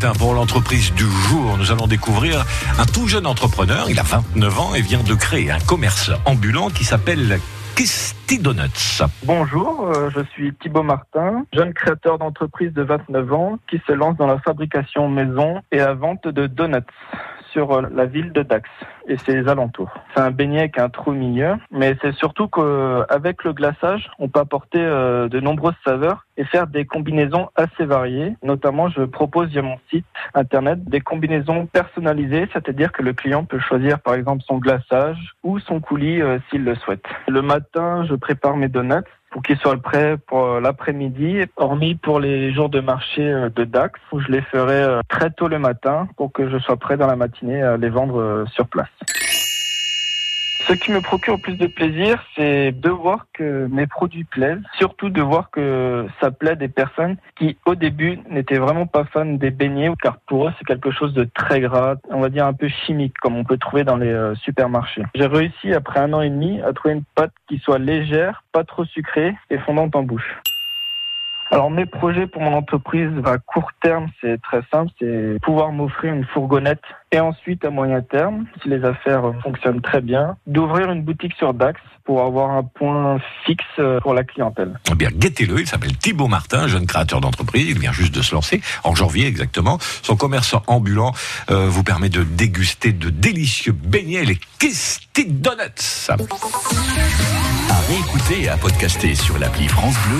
Pour l'entreprise du jour. Nous allons découvrir un tout jeune entrepreneur. Il a 29 ans et vient de créer un commerce ambulant qui s'appelle Kisti Donuts. Bonjour, euh, je suis Thibaut Martin, jeune créateur d'entreprise de 29 ans qui se lance dans la fabrication maison et la vente de donuts sur euh, la ville de Dax et ses alentours. C'est un beignet avec un trou milieu, mais c'est surtout qu'avec le glaçage, on peut apporter euh, de nombreuses saveurs et faire des combinaisons assez variées. Notamment, je propose via mon site internet des combinaisons personnalisées, c'est-à-dire que le client peut choisir par exemple son glaçage ou son coulis euh, s'il le souhaite. Le matin, je prépare mes donuts pour qu'ils soient prêts pour euh, l'après-midi, hormis pour les jours de marché euh, de Dax, où je les ferai euh, très tôt le matin pour que je sois prêt dans la matinée à les vendre sur place. Ce qui me procure le plus de plaisir, c'est de voir que mes produits plaisent, surtout de voir que ça plaît des personnes qui, au début, n'étaient vraiment pas fans des beignets, car pour eux, c'est quelque chose de très gras, on va dire un peu chimique, comme on peut trouver dans les euh, supermarchés. J'ai réussi, après un an et demi, à trouver une pâte qui soit légère, pas trop sucrée et fondante en bouche. Alors mes projets pour mon entreprise à court terme, c'est très simple, c'est pouvoir m'offrir une fourgonnette et ensuite à moyen terme, si les affaires fonctionnent très bien, d'ouvrir une boutique sur Dax pour avoir un point fixe pour la clientèle. Eh bien, guettez-le, il s'appelle Thibaut Martin, jeune créateur d'entreprise, il vient juste de se lancer, en janvier exactement. Son commerce ambulant euh, vous permet de déguster de délicieux beignets, les Kisti Donuts. À réécouter et à podcaster sur l'appli France Bleu